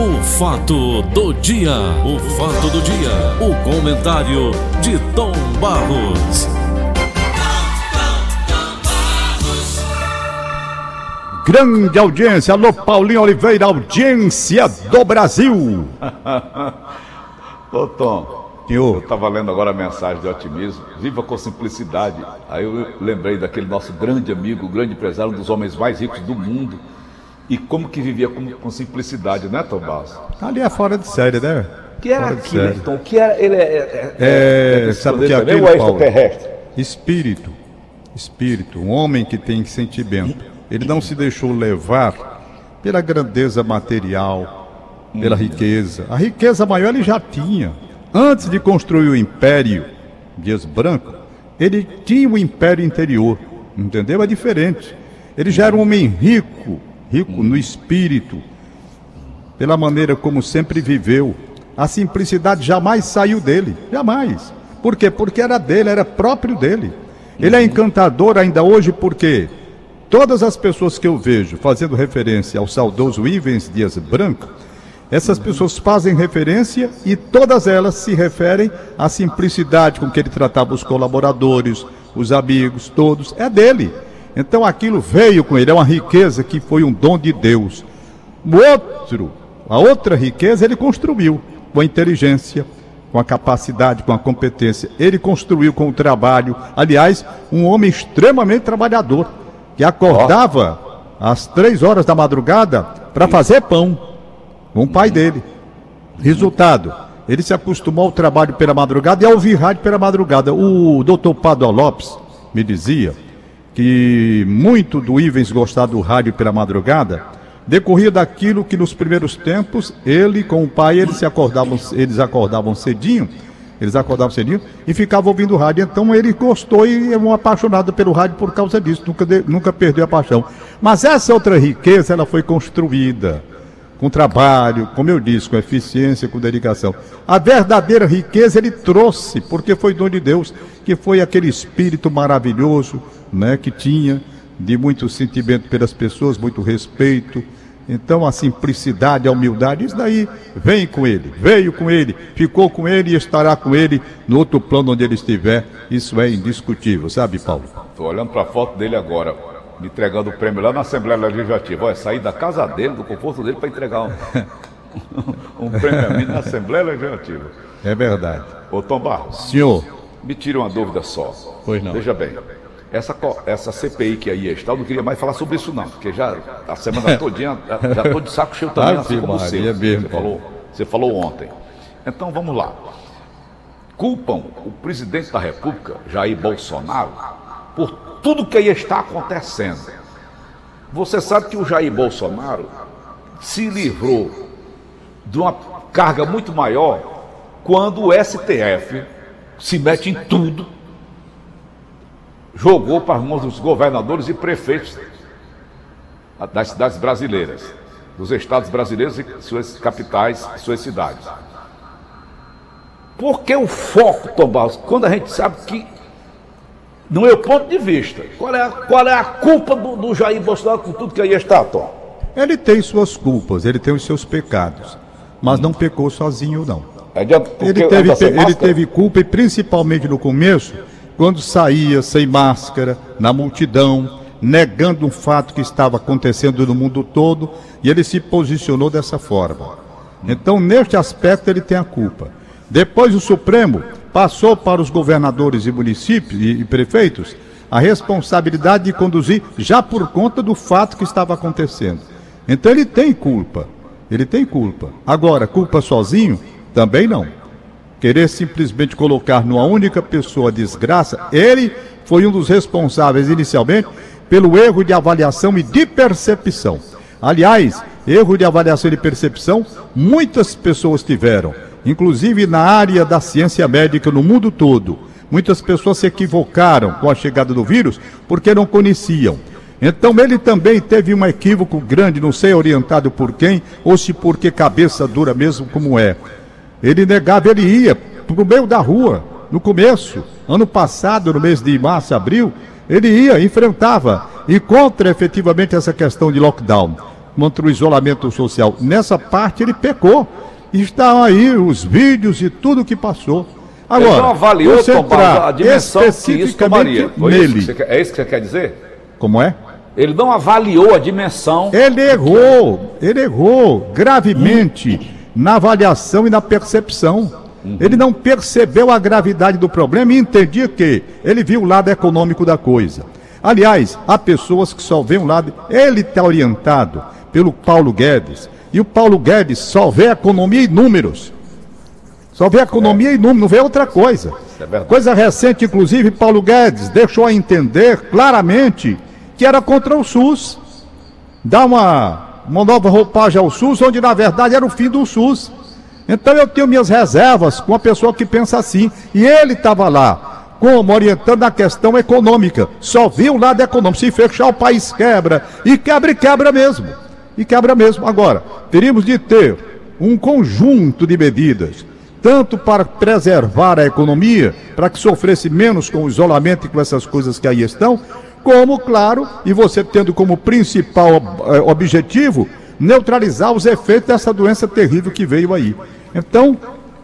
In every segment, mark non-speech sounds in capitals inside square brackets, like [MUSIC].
O fato do dia, o fato do dia, o comentário de Tom Barros. Grande audiência, alô Paulinho Oliveira, audiência do Brasil. [LAUGHS] Ô Tom, Senhor. eu estava lendo agora a mensagem de otimismo. Viva com simplicidade. Aí eu lembrei daquele nosso grande amigo, grande empresário, um dos homens mais ricos do mundo. E como que vivia com, com simplicidade, né, Tom Barros? Ali é fora de série, né? O que era aquilo, série. Tom? O que era? Ele é. é, É, desse sabe o que é aquilo, é Paulo? extraterrestre? Espírito. Espírito. Um homem que tem sentimento. Ele não se deixou levar pela grandeza material, pela riqueza. A riqueza maior ele já tinha. Antes de construir o império Dias Branco, ele tinha o império interior. Entendeu? É diferente. Ele já era um homem rico, rico no espírito, pela maneira como sempre viveu. A simplicidade jamais saiu dele, jamais. Por quê? Porque era dele, era próprio dele. Ele é encantador ainda hoje porque todas as pessoas que eu vejo fazendo referência ao saudoso Ivens Dias Branco, essas pessoas fazem referência e todas elas se referem à simplicidade com que ele tratava os colaboradores, os amigos, todos. É dele. Então aquilo veio com ele, é uma riqueza que foi um dom de Deus. O outro, a outra riqueza ele construiu com a inteligência, com a capacidade, com a competência. Ele construiu com o trabalho. Aliás, um homem extremamente trabalhador, que acordava às três horas da madrugada para fazer pão com o pai dele. Resultado, ele se acostumou ao trabalho pela madrugada e a ouvir rádio pela madrugada. O doutor Padua Lopes me dizia que muito do Ivens gostar do rádio pela madrugada decorria daquilo que nos primeiros tempos ele com o pai eles se acordavam eles acordavam cedinho eles acordavam cedinho e ficavam ouvindo rádio então ele gostou e é um apaixonado pelo rádio por causa disso nunca de- nunca perdeu a paixão mas essa outra riqueza ela foi construída com trabalho, como eu disse, com eficiência, com dedicação. A verdadeira riqueza ele trouxe, porque foi dom de Deus, que foi aquele espírito maravilhoso, né, que tinha de muito sentimento pelas pessoas, muito respeito. Então a simplicidade, a humildade, isso daí vem com ele, veio com ele, ficou com ele e estará com ele no outro plano onde ele estiver. Isso é indiscutível, sabe, Paulo? Tô olhando para a foto dele agora, me entregando o prêmio lá na Assembleia Legislativa. Olha, sair da casa dele, do conforto dele, para entregar um, [LAUGHS] um prêmio a mim na Assembleia Legislativa. É verdade. Ô Tom Barros, Senhor, me tire uma dúvida só. Pois não. Veja bem, essa, essa CPI que aí está, eu não queria mais falar sobre isso não, porque já a semana todinha, já estou de saco cheio também, assim como Maria, seu. é mesmo, Você falou, você falou ontem. Então vamos lá. Culpam o presidente da República, Jair Bolsonaro, por tudo que aí está acontecendo. Você sabe que o Jair Bolsonaro se livrou de uma carga muito maior quando o STF se mete em tudo, jogou para as mãos dos governadores e prefeitos das cidades brasileiras, dos estados brasileiros e suas capitais, suas cidades. Porque o foco, Tom Barros, quando a gente sabe que, no meu ponto de vista, qual é a, qual é a culpa do, do Jair Bolsonaro com tudo que aí está, Tom? ele tem suas culpas, ele tem os seus pecados, mas não pecou sozinho, não. Ele teve, ele teve culpa, e principalmente no começo, quando saía sem máscara, na multidão, negando um fato que estava acontecendo no mundo todo, e ele se posicionou dessa forma. Então, neste aspecto, ele tem a culpa. Depois, o Supremo passou para os governadores e municípios e, e prefeitos a responsabilidade de conduzir já por conta do fato que estava acontecendo. Então, ele tem culpa. Ele tem culpa. Agora, culpa sozinho? Também não querer simplesmente colocar numa única pessoa a desgraça, ele foi um dos responsáveis inicialmente pelo erro de avaliação e de percepção. Aliás, erro de avaliação e de percepção muitas pessoas tiveram, inclusive na área da ciência médica no mundo todo. Muitas pessoas se equivocaram com a chegada do vírus porque não conheciam. Então ele também teve um equívoco grande, não sei orientado por quem, ou se porque cabeça dura mesmo como é. Ele negava, ele ia pro meio da rua, no começo, ano passado, no mês de março, abril, ele ia, enfrentava, e contra efetivamente essa questão de lockdown. contra o isolamento social. Nessa parte ele pecou. Estão aí os vídeos e tudo que passou. Agora, Ele não avaliou, você Tom Barros, entrar a dimensão que especificamente tomaria. Foi isso nele. que é isso que você quer dizer? Como é? Ele não avaliou a dimensão. Ele errou, ele errou gravemente na avaliação e na percepção. Ele não percebeu a gravidade do problema e entendia que ele viu o lado econômico da coisa. Aliás, há pessoas que só veem um lado. Ele está orientado pelo Paulo Guedes. E o Paulo Guedes só vê economia e números. Só vê economia e números, não vê outra coisa. é. Coisa recente, inclusive, Paulo Guedes deixou a entender claramente que era contra o SUS. Dá uma, uma nova roupagem ao SUS, onde na verdade era o fim do SUS. Então eu tenho minhas reservas com a pessoa que pensa assim. E ele estava lá, como orientando a questão econômica. Só viu o lado econômico. Se fechar, o país quebra. E quebra e quebra mesmo. E quebra mesmo. Agora, teríamos de ter um conjunto de medidas, tanto para preservar a economia, para que sofresse menos com o isolamento e com essas coisas que aí estão, como, claro, e você tendo como principal eh, objetivo neutralizar os efeitos dessa doença terrível que veio aí. Então,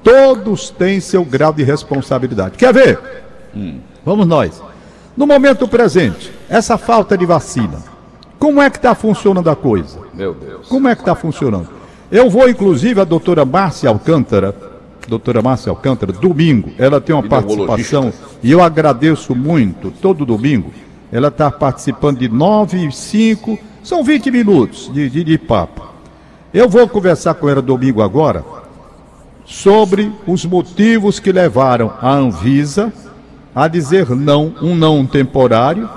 todos têm seu grau de responsabilidade. Quer ver? Vamos nós. No momento presente, essa falta de vacina, como é que está funcionando a coisa? Meu Deus. Como é que está funcionando? Eu vou, inclusive, a doutora Márcia Alcântara, doutora Márcia Alcântara, domingo, ela tem uma participação, e eu agradeço muito, todo domingo, ela está participando de 9 e 5, são 20 minutos de, de, de papo. Eu vou conversar com ela domingo agora sobre os motivos que levaram a Anvisa a dizer não, um não temporário,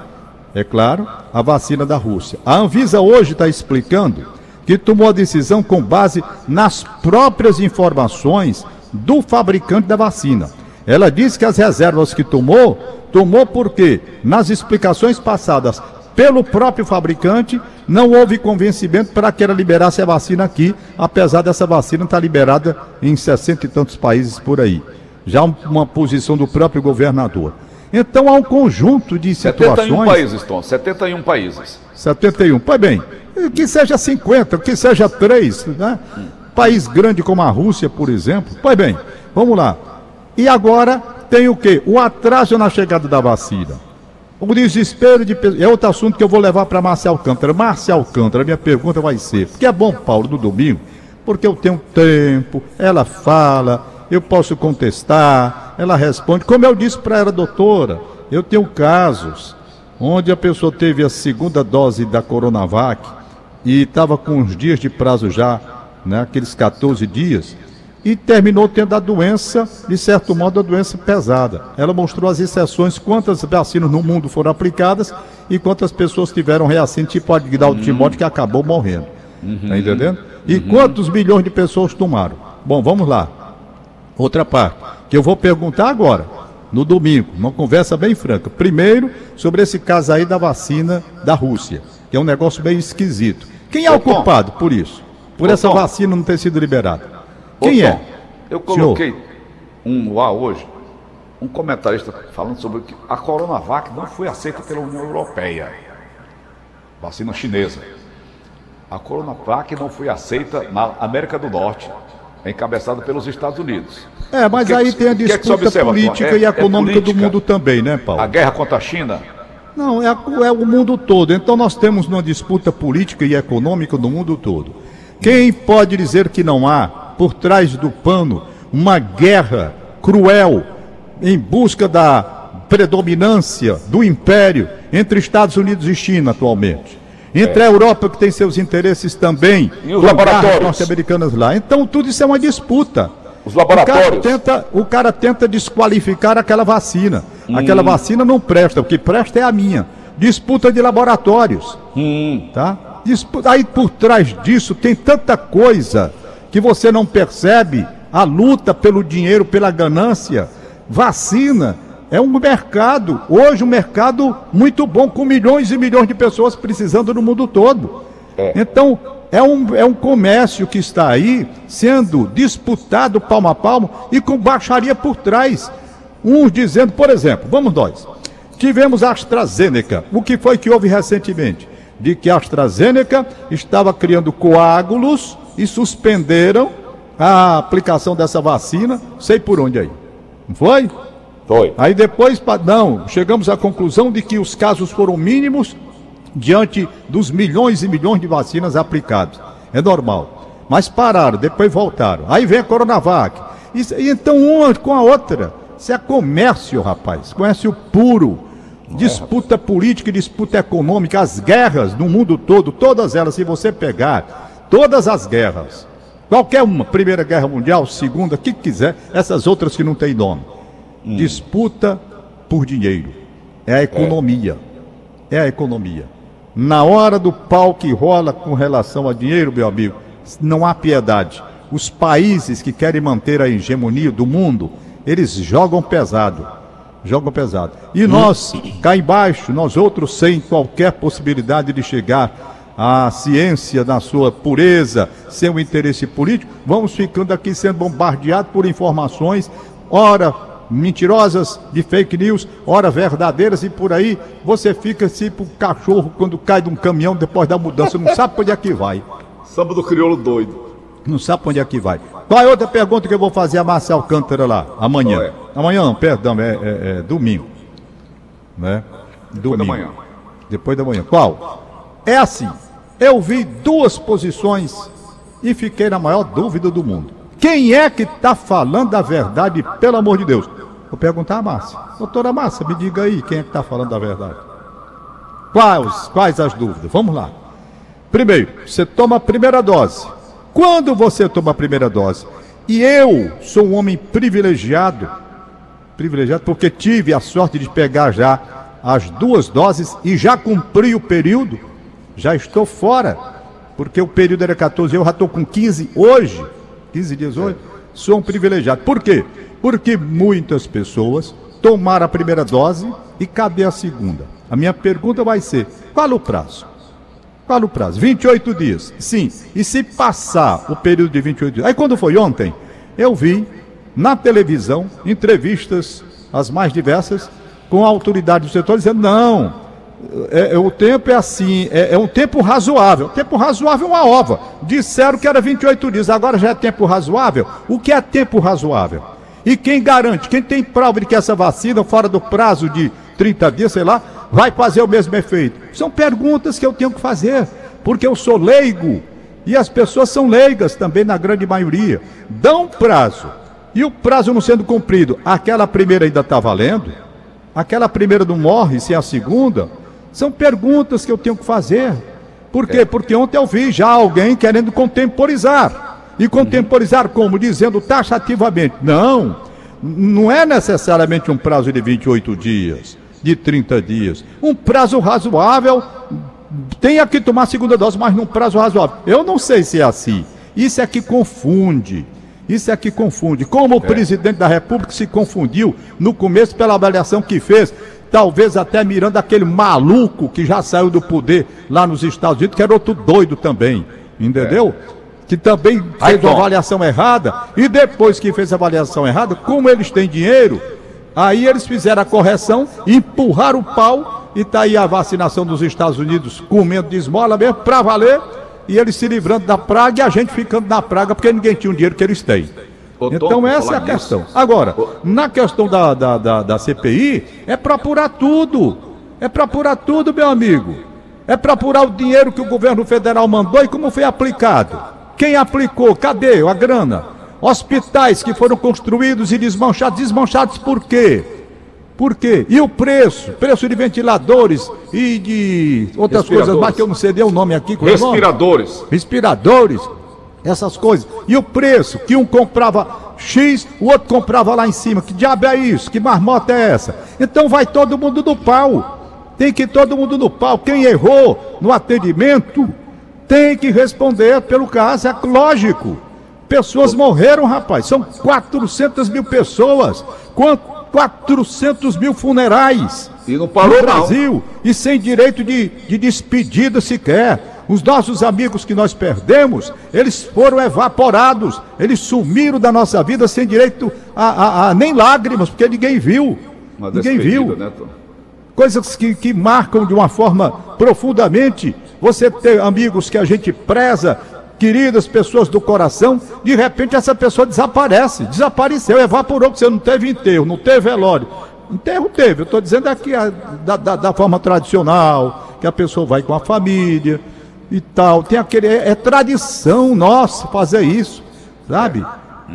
é claro, à vacina da Rússia. A Anvisa hoje está explicando que tomou a decisão com base nas próprias informações do fabricante da vacina. Ela disse que as reservas que tomou, tomou porque, nas explicações passadas pelo próprio fabricante, não houve convencimento para que ela liberasse a vacina aqui, apesar dessa vacina estar liberada em 60 e tantos países por aí. Já um- uma posição do próprio governador. Então há um conjunto de 71 situações. países, Tom. 71 países. 71. Pois bem, que seja 50, que seja 3, né? País grande como a Rússia, por exemplo. Pois bem, vamos lá. E agora tem o quê? O atraso na chegada da vacina. O desespero de É outro assunto que eu vou levar para Márcia Alcântara. Márcia Alcântara, minha pergunta vai ser: porque é bom, Paulo, no domingo, porque eu tenho tempo, ela fala, eu posso contestar, ela responde. Como eu disse para ela, doutora, eu tenho casos onde a pessoa teve a segunda dose da Coronavac e estava com uns dias de prazo já, né, aqueles 14 dias, e terminou tendo a doença, de certo modo, a doença pesada. Ela mostrou as exceções, quantas vacinas no mundo foram aplicadas e quantas pessoas tiveram reação, tipo a de Dalton Timóteo, que acabou morrendo. Tá entendendo? E quantos milhões de pessoas tomaram? Bom, vamos lá. Outra parte, que eu vou perguntar agora, no domingo, uma conversa bem franca. Primeiro, sobre esse caso aí da vacina da Rússia, que é um negócio meio esquisito. Quem é o culpado por isso? Por essa vacina não ter sido liberada? Ô, Quem Tom, é? Eu coloquei um no ar hoje, um comentarista falando sobre que a Coronavac não foi aceita pela União Europeia. Vacina chinesa. A Coronavac não foi aceita na América do Norte, encabeçada pelos Estados Unidos. É, mas O que aí que- tem a que é que disputa observa, Tom? política É- e é econômica do política. mundo também, né, Paulo? A guerra contra a China, Não, é, é o mundo todo. Então nós temos uma disputa política e econômica no mundo todo. Quem pode dizer que não há, por trás do pano, uma guerra cruel em busca da predominância do império entre Estados Unidos e China atualmente? Entre a Europa, que tem seus interesses também, É. E os laboratórios? norte-americanas lá. Então tudo isso é uma disputa. os O cara, laboratórios. tenta, o cara tenta desqualificar aquela vacina. Hum. Aquela vacina não presta, o que presta é a minha. Disputa de laboratórios. Hum. Tá? Disputa, aí por trás disso tem tanta coisa que você não percebe. A luta pelo dinheiro, pela ganância. Vacina é um mercado, hoje um mercado muito bom, com milhões e milhões de pessoas precisando no mundo todo. Então, é um, é um comércio que está aí sendo disputado palmo a palmo e com baixaria por trás. Uns dizendo, por exemplo, vamos nós, tivemos a AstraZeneca. O que foi que houve recentemente? de que a AstraZeneca estava criando coágulos e suspenderam a aplicação dessa vacina, sei por onde aí. Não foi? Foi. Aí depois, não, chegamos à conclusão de que os casos foram mínimos diante dos milhões e milhões de vacinas aplicadas. É normal. Mas pararam, depois voltaram. Aí vem a Coronavac. E, então, uma com a outra. Isso é comércio, rapaz. Comércio puro. Disputa política e disputa econômica, as guerras no mundo todo, todas elas, se você pegar, todas as guerras, qualquer uma, Primeira Guerra Mundial, Segunda, o que quiser, essas outras que não tem nome. Hum. Disputa por dinheiro. É a economia. É. é a economia. Na hora do pau que rola com relação a dinheiro, meu amigo, não há piedade. Os países que querem manter a hegemonia do mundo, eles jogam pesado. Jogam pesado. E nós, cá embaixo, nós outros, sem qualquer possibilidade de chegar à ciência na sua pureza, sem o interesse político, vamos ficando aqui sendo bombardeados por informações, ora mentirosas, de fake news, ora verdadeiras e por aí você fica tipo cachorro quando cai de um caminhão depois da mudança, não sabe para onde é que vai. Samba do crioulo doido. Não sabe para onde é que vai. Qual é outra pergunta que eu vou fazer a Márcia Alcântara lá? Amanhã. É? Amanhã não, perdão, é, é, é domingo. Né? Depois da manhã. Depois da manhã. Qual? É assim. Eu vi duas posições e fiquei na maior dúvida do mundo. Quem é que está falando a verdade, pelo amor de Deus? Vou perguntar a Márcia. Doutora Márcia, me diga aí quem é que está falando a verdade. Quais, quais as dúvidas? Vamos lá. Primeiro, você toma a primeira dose. Quando você toma a primeira dose? E eu sou um homem privilegiado, privilegiado porque tive a sorte de pegar já as duas doses e já cumpri o período, já estou fora, porque o período era 14, eu já estou com 15 hoje, 15 dias hoje, sou um privilegiado. Por quê? Porque muitas pessoas tomaram a primeira dose e cadê a segunda? A minha pergunta vai ser: qual o prazo? Qual o prazo? 28 dias. Sim. E se passar o período de 28 dias? Aí quando foi ontem, eu vi na televisão entrevistas as mais diversas com a autoridade do setor dizendo não, é, é, o tempo é assim, é, é, um tempo razoável. Tempo razoável é uma ova. Disseram que era 28 dias, agora já é tempo razoável. O que é tempo razoável? E quem garante, quem tem prova de que essa vacina, fora do prazo de 30 dias, sei lá, vai fazer o mesmo efeito? São perguntas que eu tenho que fazer, porque eu sou leigo e as pessoas são leigas também, na grande maioria. Dão prazo e o prazo não sendo cumprido, aquela primeira ainda está valendo? Aquela primeira não morre se é a segunda? São perguntas que eu tenho que fazer. Por quê? Porque ontem eu vi já alguém querendo contemporizar. E contemporizar como? Dizendo taxativamente. Não, não é necessariamente um prazo de 28 dias, de 30 dias. Um prazo razoável, tem que tomar a segunda dose, mas num prazo razoável. Eu não sei se é assim. Isso é que confunde. Isso é que confunde. Como o é. presidente da República se confundiu no começo pela avaliação que fez, talvez até mirando aquele maluco que já saiu do poder lá nos Estados Unidos, que era outro doido também. Entendeu? É que também fez uma avaliação errada, e depois que fez a avaliação errada, como eles têm dinheiro, aí eles fizeram a correção, empurraram o pau, e está aí a vacinação dos Estados Unidos comendo de esmola mesmo, para valer, e eles se livrando da praga e a gente ficando na praga porque ninguém tinha o dinheiro que eles têm. Então essa é a questão. Agora, na questão da, da, da, da CPI, é para apurar tudo. É para apurar tudo, meu amigo. É para apurar o dinheiro que o governo federal mandou e como foi aplicado. Quem aplicou? Cadê a grana? Hospitais que foram construídos e desmanchados. Desmanchados por quê? Por quê? E o preço? Preço de ventiladores e de outras coisas mais que eu não sei o nome aqui. É Respiradores. Nome? Respiradores. Essas coisas. E o preço? Que um comprava X, o outro comprava lá em cima. Que diabo é isso? Que marmota é essa? Então vai todo mundo no pau. Tem que ir todo mundo no pau. Quem errou no atendimento tem que responder pelo caso, é lógico. Pessoas morreram, rapaz. São 400 mil pessoas. Quanto? 400 mil funerais. E não parou, no Brasil. Não. E sem direito de, de despedida sequer. Os nossos amigos que nós perdemos, eles foram evaporados. Eles sumiram da nossa vida sem direito a, a, a nem lágrimas, porque ninguém viu. Uma ninguém viu. Né, Coisas que, que marcam de uma forma profundamente você ter amigos que a gente preza, queridas pessoas do coração, de repente essa pessoa desaparece, desapareceu, evaporou, porque você não teve enterro, não teve velório. Enterro teve, eu estou dizendo aqui a, da, da, da, forma tradicional, que a pessoa vai com a família e tal. Tem aquele. É, é tradição nossa fazer isso, sabe?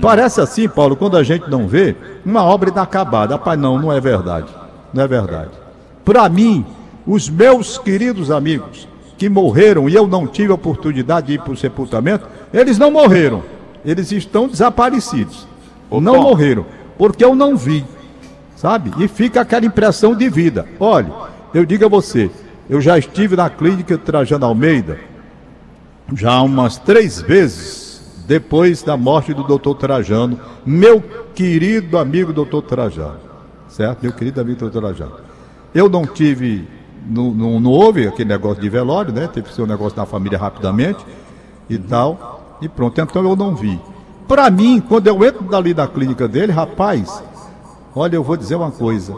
Parece assim, Paulo, quando a gente não vê, uma obra inacabada. Rapaz, não, não é verdade. Não é verdade. Para mim, os meus queridos amigos que morreram e eu não tive a oportunidade de ir para o sepultamento, eles não morreram. Eles estão desaparecidos. Ô, não Tom. morreram, porque eu não vi. Sabe? E fica aquela impressão de vida. Olha, eu digo a você, eu já estive na clínica Trajano Almeida já umas três vezes depois da morte do doutor Trajano, meu querido amigo doutor Trajano, certo? Meu querido amigo doutor Trajano. Eu não tive, não, não, não houve aquele negócio de velório, né? Teve um negócio da família rapidamente e tal, e pronto, então eu não vi. Para mim, quando eu entro dali da clínica dele, rapaz, olha, eu vou dizer uma coisa,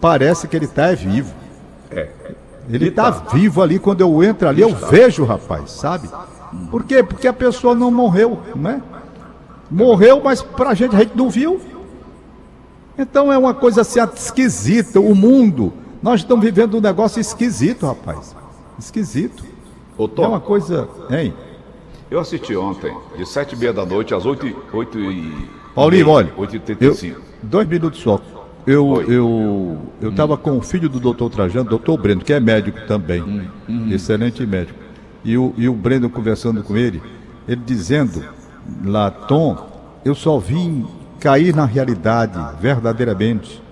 parece que ele está é vivo. É. Ele está tá. vivo ali, quando eu entro ali, eu vejo, rapaz, sabe? Por quê? Porque a pessoa não morreu, né? Morreu, mas pra gente a gente não viu. Então é uma coisa assim esquisita. O mundo, nós estamos vivendo um negócio esquisito, rapaz. Esquisito. Ô, Tom, é uma coisa. Hein? Eu assisti ontem, de sete e meia da noite às oito, oito e. Paulinho, olha. Oito e eu, dois minutos só. Eu eu eu estava hum. com o filho do doutor Trajano, doutor Breno, que é médico também, hum, hum. excelente médico e o, e o Breno conversando com ele, ele dizendo lá, Tom, eu só vim cair na realidade verdadeiramente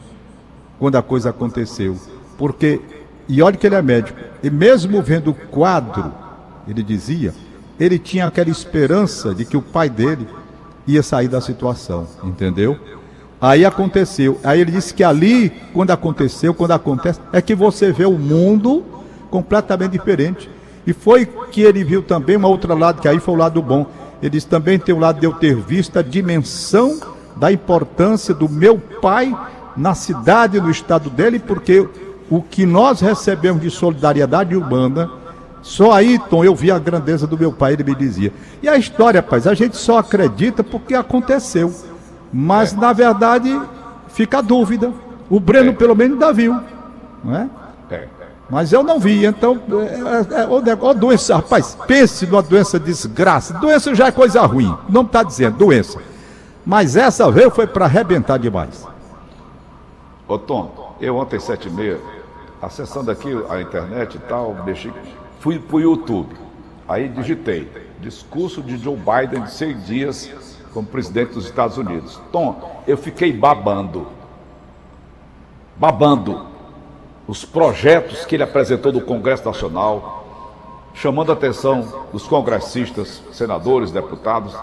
quando a coisa aconteceu. Porque, e olha que ele é médico, e mesmo vendo o quadro, ele dizia, ele tinha aquela esperança de que o pai dele ia sair da situação, entendeu? Aí aconteceu. Aí ele disse que ali, quando aconteceu, quando acontece, é que você vê o mundo completamente diferente. E foi que ele viu também uma outra lado, que aí foi o lado bom. Ele disse também tem o lado de eu ter visto a dimensão da importância do meu pai na cidade, no estado dele, porque o que nós recebemos de solidariedade humana, só aí, Tom, eu vi a grandeza do meu pai, ele me dizia. E a história, rapaz, a gente só acredita porque aconteceu. Mas, é. na verdade, fica a dúvida. O Breno, é. pelo menos, ainda viu. Não é? É. Mas eu não vi, então, é, é, é, doença, rapaz, pense numa doença desgraça. Doença já é coisa ruim, não está dizendo, doença. Mas essa veio foi para arrebentar demais. Ô Tom, eu ontem, sete e meia, acessando aqui a internet e tal, mexi, fui para o YouTube. Aí digitei, discurso de Joe Biden de seis dias como presidente dos Estados Unidos. Tom, eu fiquei babando. Babando os projetos que ele apresentou no Congresso Nacional, chamando a atenção dos congressistas, senadores, deputados,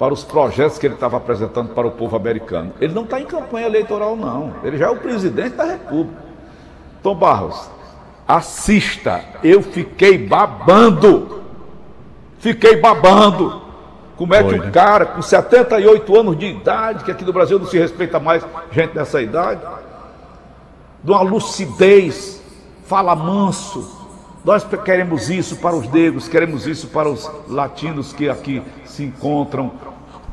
para os projetos que ele estava apresentando para o povo americano. Ele não está em campanha eleitoral, não. Ele já é o presidente da República. Tom Barros, assista. Eu fiquei babando. Fiquei babando. Como é que um né? cara com 78 anos de idade, que aqui no Brasil não se respeita mais gente dessa idade, de uma lucidez, fala manso. Nós queremos isso para os negros, queremos isso para os latinos que aqui se encontram,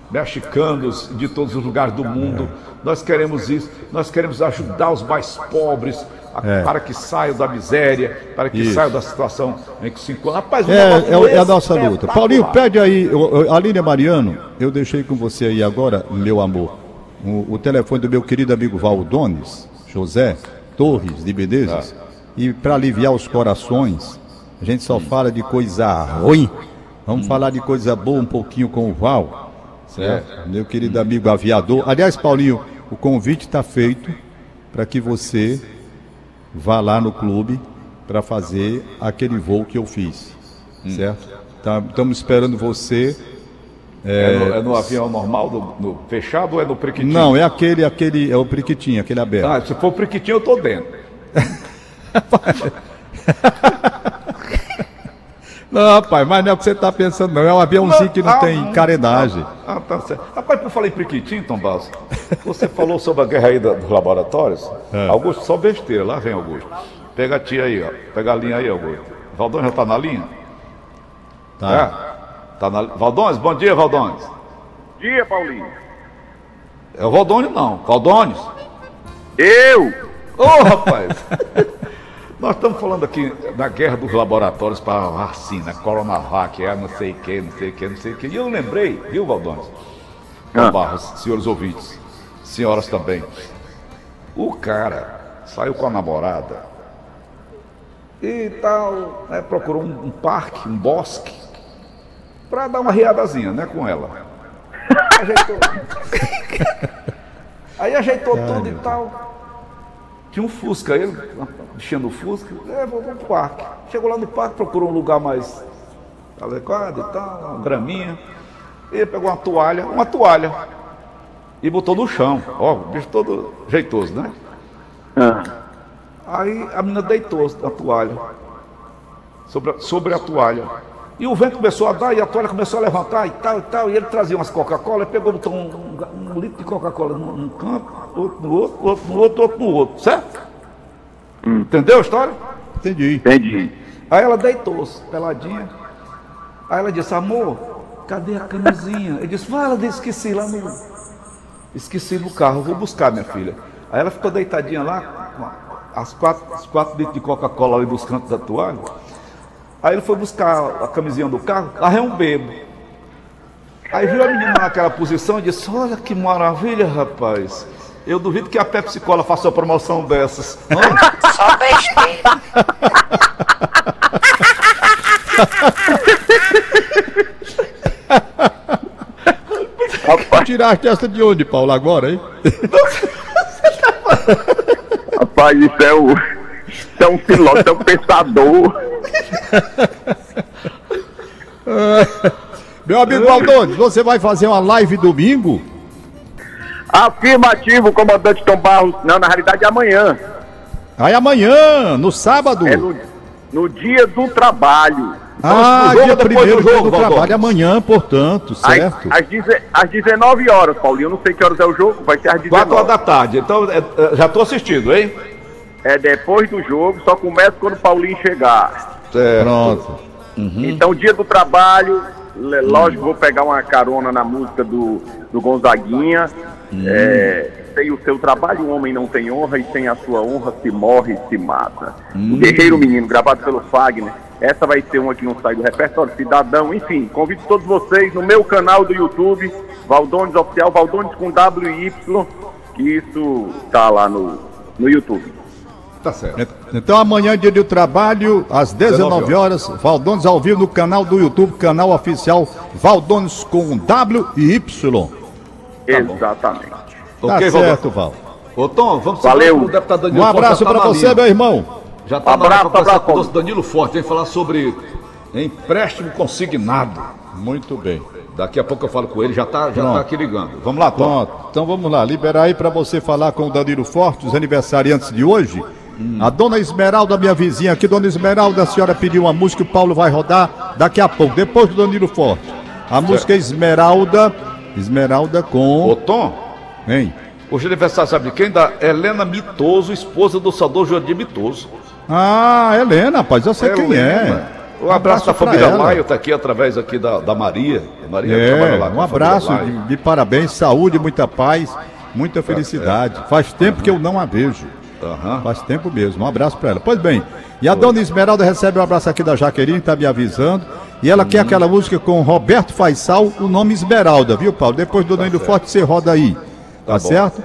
mexicanos de todos os lugares do mundo. Nós queremos isso, nós queremos ajudar os mais pobres é. para que saiam da miséria, para que isso. saiam da situação em que se encontram. Rapaz, é, é, é, a nossa luta. Paulinho, pede aí, Aline Mariano, eu deixei com você aí agora, meu amor, o, o telefone do meu querido amigo Valdones, José, Torres de Bedezes. Ah. E para aliviar os corações, a gente só fala de coisa ruim. Vamos hum. falar de coisa boa um pouquinho com o Val. Certo? É. Meu querido amigo aviador. Aliás, Paulinho, o convite está feito para que você vá lá no clube para fazer aquele voo que eu fiz. Hum. Certo? Estamos tá, esperando você é, é, no, é, no, avião normal, no, no, fechado ou é no priquitinho? Não, é aquele, aquele, é o priquitinho, aquele aberto. Ah, se for priquitinho eu tô dentro. [LAUGHS] não, rapaz, mas não é o que você está pensando, não. É um aviãozinho não, que não ah, tem carenagem. Ah, ah, tá certo. Rapaz, por falar em priquitinho, Tom Basso, você falou sobre a guerra aí dos laboratórios. É. Augusto, só besteira, lá vem Augusto. Pega a tia aí, ó. Pega a linha aí, Augusto. Valdones já tá na linha? Tá. É. Tá na... Valdones, bom dia, Valdones. Dia, Paulinho. É o Valdones não, Valdones. Eu! Ô, rapaz! [LAUGHS] Nós estamos falando aqui da guerra dos laboratórios para vacina, Coronavac, é não sei o que, não sei o que, não sei o que. E eu lembrei, viu, Valdones? Ah. Barros, senhores ouvintes, senhoras também. O cara saiu com a namorada e tal, né, procurou um, um parque, um bosque, para dar uma riadazinha, né, com ela. Ajeitou. [LAUGHS] Aí ajeitou tudo e tal. Tinha um Fusca, ele mexendo o Fusca, é, vou, vou pro parque. Chegou lá no parque, procurou um lugar mais adequado e tal, uma graminha. Ele pegou uma toalha, uma toalha, e botou no chão. Ó, o bicho todo jeitoso, né? Ah, Aí a menina deitou na toalha, sobre a, sobre a toalha. E o vento começou a dar e a toalha começou a levantar e tal e tal. E ele trazia umas Coca-Cola, pegou, botou um, um- um litro de Coca-Cola num, num canto, outro no outro, outro no outro, outro no outro, certo? Entendeu a história? Entendi. entendi. Aí ela deitou-se, peladinha. Aí ela disse, amor, cadê a camisinha? Ele disse, vai, ela disse, esqueci lá no. Esqueci no carro, vou buscar, minha filha. Aí ela ficou deitadinha lá, com as quatro, as quatro litros de Coca-Cola ali nos cantos da toalha. Aí ele foi buscar a camisinha do carro, arreu um bebo. Aí viu a menina naquela posição e disse, olha que maravilha, rapaz. Eu duvido que a Pepsi Cola faça uma promoção dessas. [LAUGHS] Só besteira. Rapaz, Tiraste essa de onde, Paulo, agora, hein? rapaz, isso é, o, isso é um filósofo, é um pensador. Meu amigo Valdones, você vai fazer uma live domingo? Afirmativo, comandante Tom Barros. Não, na realidade é amanhã. Aí amanhã, no sábado. É no, no dia do trabalho. Ah, pro jogo dia primeiro do jogo, do Valdones? trabalho, amanhã, portanto, Às, certo? às, deze- às 19 horas, Paulinho. Eu não sei que horas é o jogo, vai ser às 19 Quatro horas da tarde. Então, é, é, já estou assistindo, hein? É depois do jogo, só começa quando o Paulinho chegar. Pronto. Então, dia do trabalho, lógico, vou pegar uma carona na música do, do Gonzaguinha. É, sem o seu trabalho, o homem não tem honra, e sem a sua honra se morre e se mata. O Guerreiro Menino, gravado pelo Fagner. Essa vai ser uma que não sai do repertório, Cidadão, enfim. Convido todos vocês no meu canal do YouTube, Valdones Oficial, Valdones com W e Y, que isso tá lá no, no YouTube. Tá certo. Então amanhã, dia de trabalho, às 19 horas, Valdones ao vivo no canal do YouTube, canal oficial Valdones com W e Y. Exatamente. Tá Ok, certo, Val. Ô, Tom, vamos Valeu. pro deputado Danilo Um abraço tá pra na você, linha. meu irmão. Já tá Abraço, na abraço. com o nosso Danilo Forte, vem falar sobre empréstimo consignado. Muito bem. Daqui a pouco eu falo com ele, já tá, já Pronto. tá aqui ligando. Vamos lá, Tom. Pronto, então vamos lá, liberar aí para você falar com o Danilo Forte, os aniversariantes de hoje. A dona Esmeralda, minha vizinha aqui, dona Esmeralda, a senhora pediu uma música, o Paulo vai rodar daqui a pouco, depois do Danilo Forte. A música é Esmeralda, Esmeralda com. Tom, Hein? hoje é aniversário, sabe de quem? Da Helena Mitoso, esposa do saudoso Joadir Mitoso. Ah, Helena, rapaz, eu sei quem é. Um abraço da pra família ela. Maio, tá aqui através aqui da, da Maria. A Maria É, lá um abraço de, de parabéns, saúde, muita paz, muita felicidade. Faz tempo que eu não a vejo. Aham. Faz tempo mesmo. Um abraço pra ela. Pois bem, e a dona Esmeralda recebe um abraço aqui da Jaqueline, tá me avisando. E ela quer aquela música com Roberto Faisal, o nome Esmeralda, viu, Paulo? Depois do Danilo Forte você roda aí. Tá, bom. certo?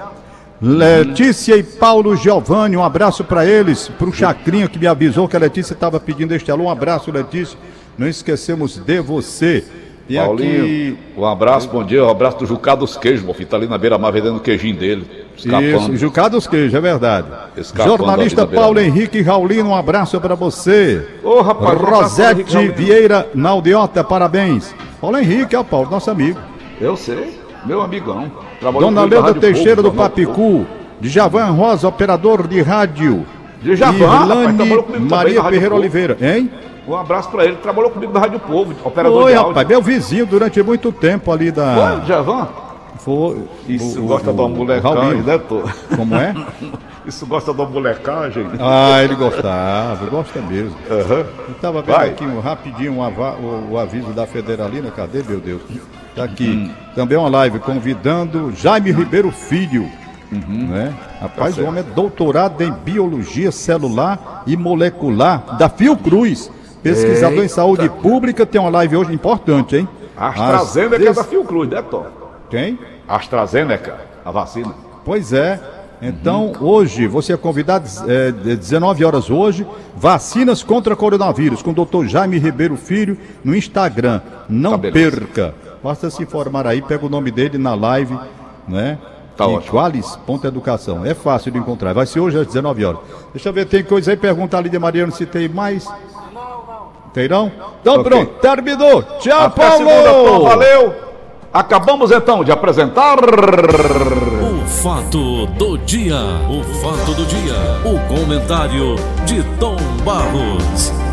Letícia e Paulo Giovanni, um abraço pra eles, pro Chacrinha que me avisou que a Letícia estava pedindo este alô. Um abraço, Letícia. Não esquecemos de você. E Paulinho, aqui. um abraço, bom dia. Um abraço do Jucá dos Queijos, meu filho. Tá ali na beira-mar vendendo o queijinho dele. Escapando. Isso, Jucá dos Queijos, é verdade. Escapando Jornalista Paulo. Henrique Raulino, um abraço pra você. Ô, rapaz, um Rosete Vieira Naldiota, parabéns. Paulo Henrique, ó, Paulo, nosso amigo. Eu sei, meu amigão. Trabalhou Dona Leda Rádio Teixeira Povo, do. Papicu. Djavan Rosa, operador de rádio. Djavan, rapaz, também na Maria Rádio Ferreira. Oliveira, hein? Um abraço pra ele. Trabalhou comigo na Rádio Povo, operador Oi, de rapaz, áudio. meu vizinho durante muito tempo ali da. Djavan? Foi. Isso, o- gosta o- de molecão, Raulino. né, tô? Como é? [LAUGHS] Isso gosta da molecagem? Ah, ele gostava, gosta mesmo. Aham. Eu tava vendo Vai. aqui um, rapidinho um ava- o, o aviso da Federalina, cadê, meu Deus? Tá aqui. Hum. Também uma live convidando Jaime Ribeiro Filho. Né? Rapaz, Tá o homem é doutorado em biologia celular e molecular da Fiocruz. Pesquisador em Eita. saúde pública, tem uma live hoje importante, hein? A AstraZeneca é Às da dez- Fiocruz, né, Tom? Quem? AstraZeneca, a vacina. Pois é. Então, hoje, você é convidado, é, de 19 horas hoje, vacinas contra coronavírus, com o doutor Jaime Ribeiro Filho no Instagram. Não Tá, perca. Basta se informar aí, pega o nome dele na live, né? Tá ótimo. Qualis.educação. É fácil de encontrar. Vai ser hoje às 19 horas. Deixa eu ver, tem coisa aí, pergunta ali de Mariano se tem mais. Tem não? Então Ok. pronto, terminou. Tchau, Até Paulo! segunda, Tom, valeu! Acabamos então de apresentar. O fato do dia. O fato do dia. O comentário de Tom Barros.